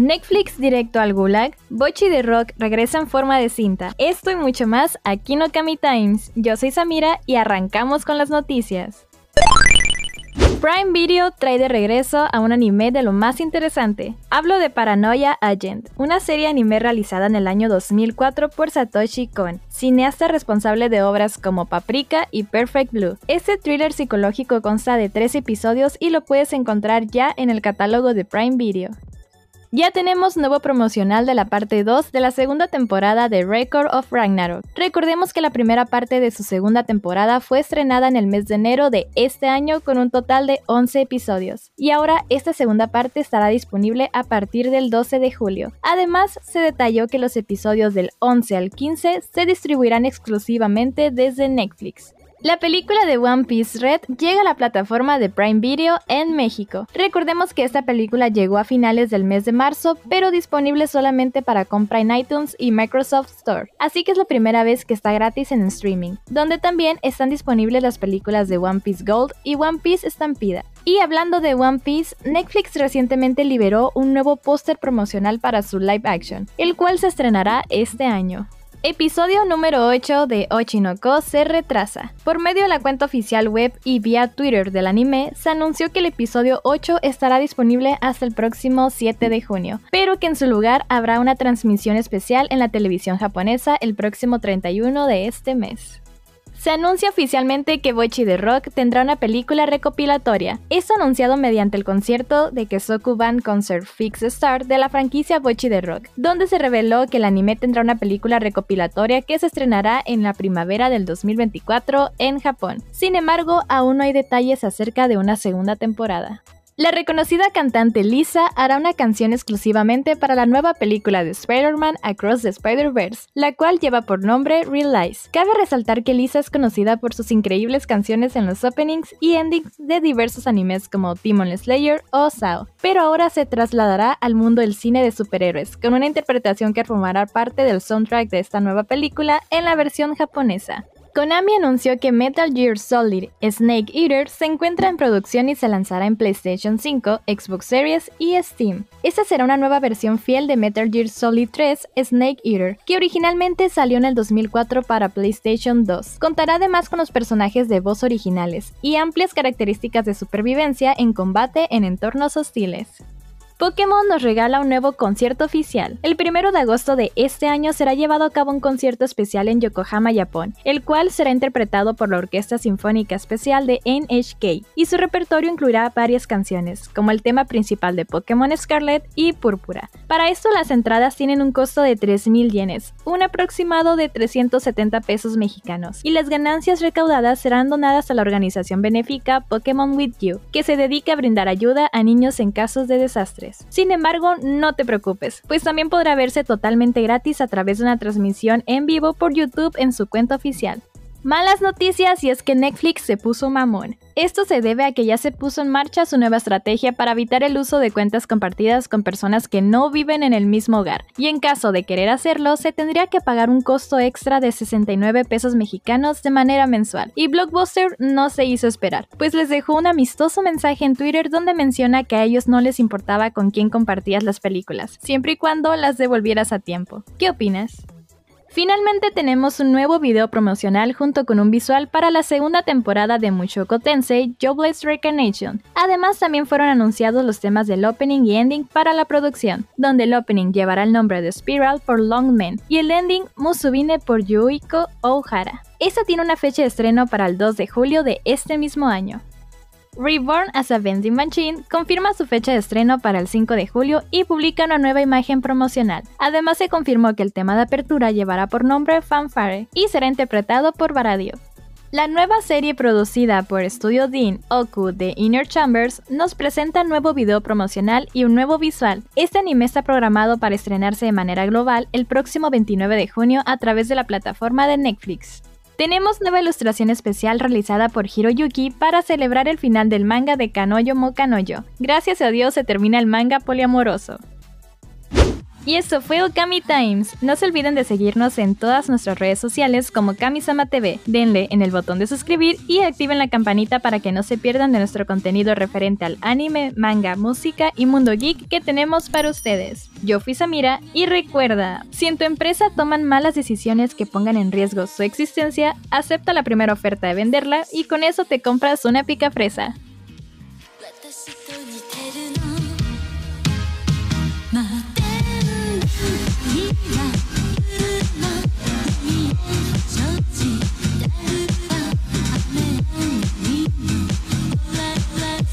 Netflix directo al Gulag, Bochi de Rock regresa en forma de cinta. Esto y mucho más aquí en Times. Yo soy Samira y arrancamos con las noticias. Prime Video trae de regreso a un anime de lo más interesante. Hablo de Paranoia Agent, una serie anime realizada en el año 2004 por Satoshi Kon, cineasta responsable de obras como Paprika y Perfect Blue. Este thriller psicológico consta de tres episodios y lo puedes encontrar ya en el catálogo de Prime Video. Ya tenemos nuevo promocional de la parte 2 de la segunda temporada de Record of Ragnarok. Recordemos que la primera parte de su segunda temporada fue estrenada en el mes de enero de este año con un total de 11 episodios. Y ahora esta segunda parte estará disponible a partir del 12 de julio. Además, se detalló que los episodios del 11 al 15 se distribuirán exclusivamente desde Netflix. La película de One Piece Red llega a la plataforma de Prime Video en México. Recordemos que esta película llegó a finales del mes de marzo, pero disponible solamente para compra en iTunes y Microsoft Store, así que es la primera vez que está gratis en streaming, donde también están disponibles las películas de One Piece Gold y One Piece Estampida. Y hablando de One Piece, Netflix recientemente liberó un nuevo póster promocional para su live action, el cual se estrenará este año. Episodio número 8 de Ochinoko se retrasa. Por medio de la cuenta oficial web y vía Twitter del anime, se anunció que el episodio 8 estará disponible hasta el próximo 7 de junio, pero que en su lugar habrá una transmisión especial en la televisión japonesa el próximo 31 de este mes. Se anuncia oficialmente que Bochi de Rock tendrá una película recopilatoria. Esto anunciado mediante el concierto de Kesoku Band Concert Fix Star de la franquicia Bochi de Rock, donde se reveló que el anime tendrá una película recopilatoria que se estrenará en la primavera del 2024 en Japón. Sin embargo, aún no hay detalles acerca de una segunda temporada. La reconocida cantante Lisa hará una canción exclusivamente para la nueva película de Spider-Man Across the Spider-Verse, la cual lleva por nombre Realize. Cabe resaltar que Lisa es conocida por sus increíbles canciones en los openings y endings de diversos animes como Demon Slayer o Sao, pero ahora se trasladará al mundo del cine de superhéroes, con una interpretación que formará parte del soundtrack de esta nueva película en la versión japonesa. Konami anunció que Metal Gear Solid Snake Eater se encuentra en producción y se lanzará en PlayStation 5, Xbox Series y Steam. Esta será una nueva versión fiel de Metal Gear Solid 3 Snake Eater, que originalmente salió en el 2004 para PlayStation 2. Contará además con los personajes de voz originales y amplias características de supervivencia en combate en entornos hostiles. Pokémon nos regala un nuevo concierto oficial. El primero de agosto de este año será llevado a cabo un concierto especial en Yokohama, Japón, el cual será interpretado por la Orquesta Sinfónica Especial de NHK, y su repertorio incluirá varias canciones, como el tema principal de Pokémon Scarlet y Púrpura. Para esto las entradas tienen un costo de 3.000 yenes, un aproximado de 370 pesos mexicanos, y las ganancias recaudadas serán donadas a la organización benéfica Pokémon With You, que se dedica a brindar ayuda a niños en casos de desastre. Sin embargo, no te preocupes, pues también podrá verse totalmente gratis a través de una transmisión en vivo por YouTube en su cuenta oficial. Malas noticias y es que Netflix se puso mamón. Esto se debe a que ya se puso en marcha su nueva estrategia para evitar el uso de cuentas compartidas con personas que no viven en el mismo hogar, y en caso de querer hacerlo se tendría que pagar un costo extra de 69 pesos mexicanos de manera mensual. Y Blockbuster no se hizo esperar, pues les dejó un amistoso mensaje en Twitter donde menciona que a ellos no les importaba con quién compartías las películas, siempre y cuando las devolvieras a tiempo. ¿Qué opinas? Finalmente tenemos un nuevo video promocional junto con un visual para la segunda temporada de Mushoku Tensei Jobless Reincarnation. Además también fueron anunciados los temas del opening y ending para la producción, donde el opening llevará el nombre de Spiral por Long Men y el ending Musubine por Yuiko Ohara. Esta tiene una fecha de estreno para el 2 de julio de este mismo año. Reborn as a Vending Machine confirma su fecha de estreno para el 5 de julio y publica una nueva imagen promocional. Además se confirmó que el tema de apertura llevará por nombre Fanfare y será interpretado por Baradio. La nueva serie producida por Studio Dean Oku de Inner Chambers nos presenta un nuevo video promocional y un nuevo visual. Este anime está programado para estrenarse de manera global el próximo 29 de junio a través de la plataforma de Netflix. Tenemos nueva ilustración especial realizada por Hiroyuki para celebrar el final del manga de Kanoyo Mo Kanoyo. Gracias a Dios se termina el manga poliamoroso. Y esto fue Okami Times. No se olviden de seguirnos en todas nuestras redes sociales como Kamisama TV. Denle en el botón de suscribir y activen la campanita para que no se pierdan de nuestro contenido referente al anime, manga, música y mundo geek que tenemos para ustedes. Yo fui Samira y recuerda, si en tu empresa toman malas decisiones que pongan en riesgo su existencia, acepta la primera oferta de venderla y con eso te compras una pica fresa.